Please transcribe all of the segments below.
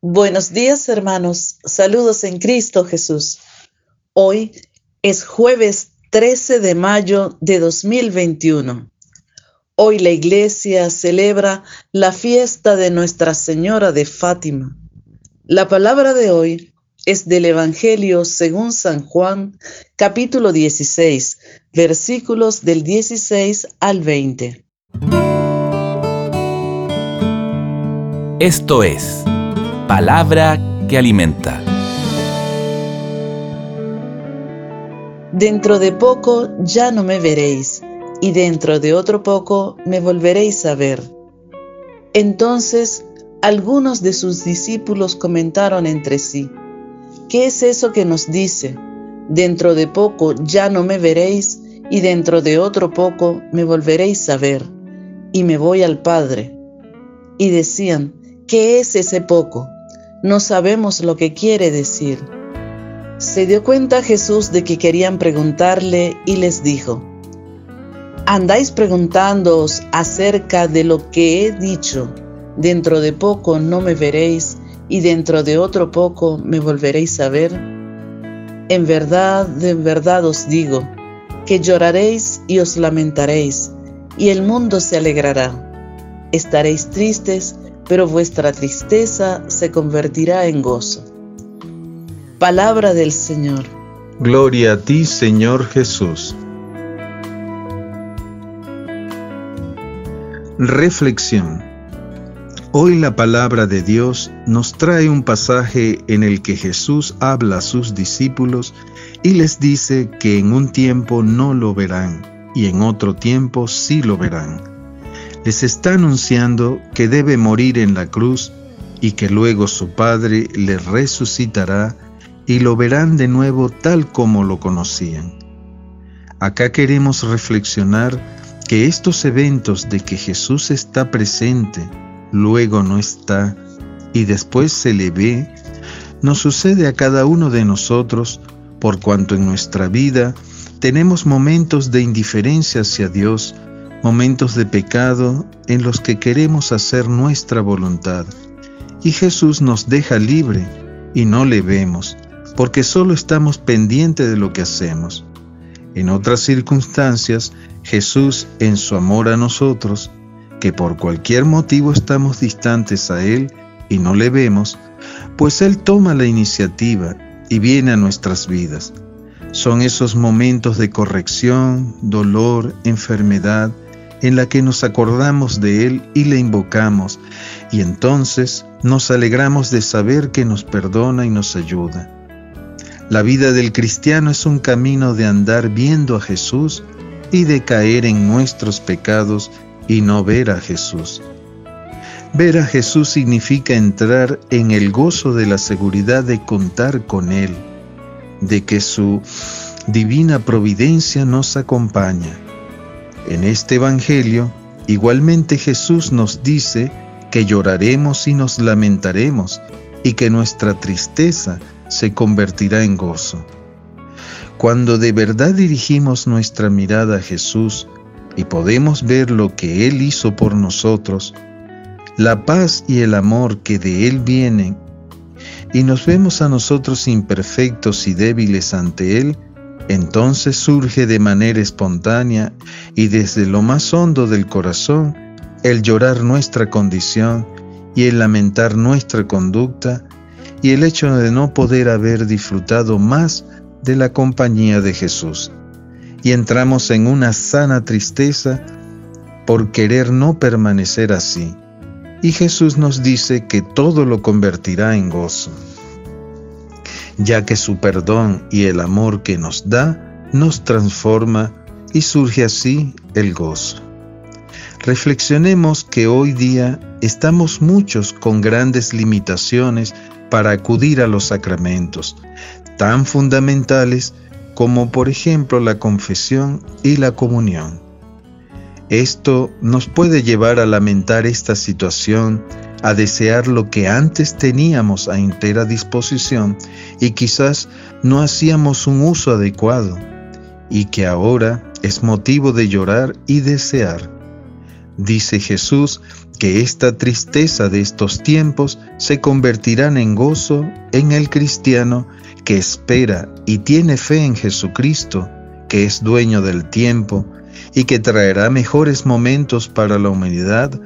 Buenos días hermanos, saludos en Cristo Jesús. Hoy es jueves 13 de mayo de 2021. Hoy la iglesia celebra la fiesta de Nuestra Señora de Fátima. La palabra de hoy es del Evangelio según San Juan, capítulo 16, versículos del 16 al 20. Esto es Palabra que alimenta. Dentro de poco ya no me veréis, y dentro de otro poco me volveréis a ver. Entonces algunos de sus discípulos comentaron entre sí, ¿qué es eso que nos dice? Dentro de poco ya no me veréis, y dentro de otro poco me volveréis a ver, y me voy al Padre. Y decían, ¿qué es ese poco? No sabemos lo que quiere decir. Se dio cuenta Jesús de que querían preguntarle y les dijo, ¿andáis preguntándoos acerca de lo que he dicho? Dentro de poco no me veréis y dentro de otro poco me volveréis a ver. En verdad, en verdad os digo, que lloraréis y os lamentaréis, y el mundo se alegrará. Estaréis tristes, pero vuestra tristeza se convertirá en gozo. Palabra del Señor. Gloria a ti, Señor Jesús. Reflexión. Hoy la palabra de Dios nos trae un pasaje en el que Jesús habla a sus discípulos y les dice que en un tiempo no lo verán y en otro tiempo sí lo verán les está anunciando que debe morir en la cruz y que luego su Padre le resucitará y lo verán de nuevo tal como lo conocían. Acá queremos reflexionar que estos eventos de que Jesús está presente, luego no está y después se le ve, nos sucede a cada uno de nosotros por cuanto en nuestra vida tenemos momentos de indiferencia hacia Dios, momentos de pecado en los que queremos hacer nuestra voluntad. Y Jesús nos deja libre y no le vemos, porque solo estamos pendientes de lo que hacemos. En otras circunstancias, Jesús, en su amor a nosotros, que por cualquier motivo estamos distantes a Él y no le vemos, pues Él toma la iniciativa y viene a nuestras vidas. Son esos momentos de corrección, dolor, enfermedad, en la que nos acordamos de Él y le invocamos, y entonces nos alegramos de saber que nos perdona y nos ayuda. La vida del cristiano es un camino de andar viendo a Jesús y de caer en nuestros pecados y no ver a Jesús. Ver a Jesús significa entrar en el gozo de la seguridad de contar con Él, de que su divina providencia nos acompaña en este Evangelio, igualmente Jesús nos dice que lloraremos y nos lamentaremos y que nuestra tristeza se convertirá en gozo. Cuando de verdad dirigimos nuestra mirada a Jesús y podemos ver lo que Él hizo por nosotros, la paz y el amor que de Él vienen, y nos vemos a nosotros imperfectos y débiles ante Él, entonces surge de manera espontánea y desde lo más hondo del corazón el llorar nuestra condición y el lamentar nuestra conducta y el hecho de no poder haber disfrutado más de la compañía de Jesús. Y entramos en una sana tristeza por querer no permanecer así. Y Jesús nos dice que todo lo convertirá en gozo ya que su perdón y el amor que nos da nos transforma y surge así el gozo. Reflexionemos que hoy día estamos muchos con grandes limitaciones para acudir a los sacramentos, tan fundamentales como por ejemplo la confesión y la comunión. Esto nos puede llevar a lamentar esta situación a desear lo que antes teníamos a entera disposición y quizás no hacíamos un uso adecuado y que ahora es motivo de llorar y desear. Dice Jesús que esta tristeza de estos tiempos se convertirán en gozo en el cristiano que espera y tiene fe en Jesucristo, que es dueño del tiempo y que traerá mejores momentos para la humanidad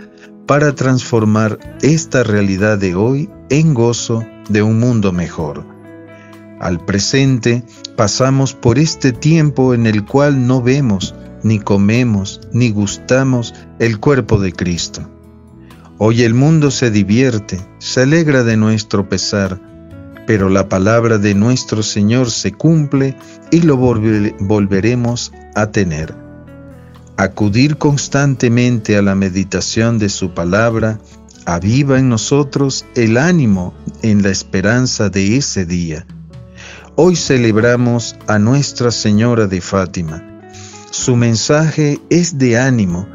para transformar esta realidad de hoy en gozo de un mundo mejor. Al presente pasamos por este tiempo en el cual no vemos, ni comemos, ni gustamos el cuerpo de Cristo. Hoy el mundo se divierte, se alegra de nuestro pesar, pero la palabra de nuestro Señor se cumple y lo volveremos a tener. Acudir constantemente a la meditación de su palabra aviva en nosotros el ánimo en la esperanza de ese día. Hoy celebramos a Nuestra Señora de Fátima. Su mensaje es de ánimo,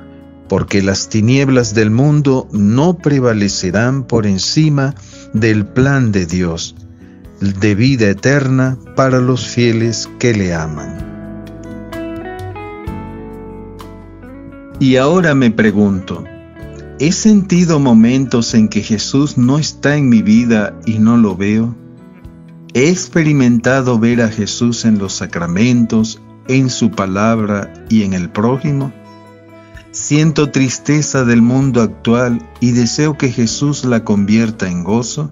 porque las tinieblas del mundo no prevalecerán por encima del plan de Dios, de vida eterna para los fieles que le aman. Y ahora me pregunto, ¿he sentido momentos en que Jesús no está en mi vida y no lo veo? ¿He experimentado ver a Jesús en los sacramentos, en su palabra y en el prójimo? Siento tristeza del mundo actual y deseo que Jesús la convierta en gozo.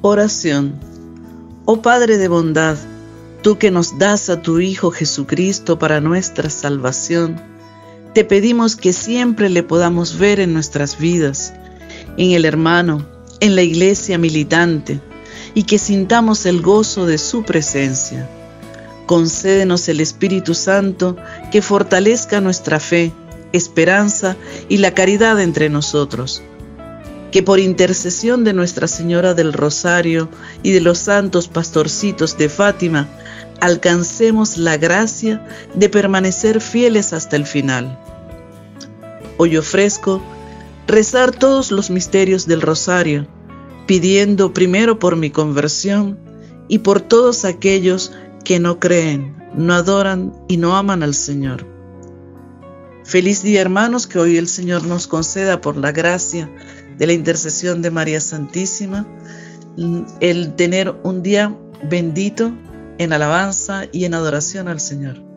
Oración. Oh Padre de bondad, tú que nos das a tu Hijo Jesucristo para nuestra salvación, te pedimos que siempre le podamos ver en nuestras vidas, en el hermano, en la iglesia militante, y que sintamos el gozo de su presencia. Concédenos el Espíritu Santo que fortalezca nuestra fe, esperanza y la caridad entre nosotros. Que por intercesión de Nuestra Señora del Rosario y de los santos pastorcitos de Fátima, alcancemos la gracia de permanecer fieles hasta el final. Hoy ofrezco rezar todos los misterios del Rosario, pidiendo primero por mi conversión y por todos aquellos que no creen, no adoran y no aman al Señor. Feliz día hermanos que hoy el Señor nos conceda por la gracia de la intercesión de María Santísima el tener un día bendito en alabanza y en adoración al Señor.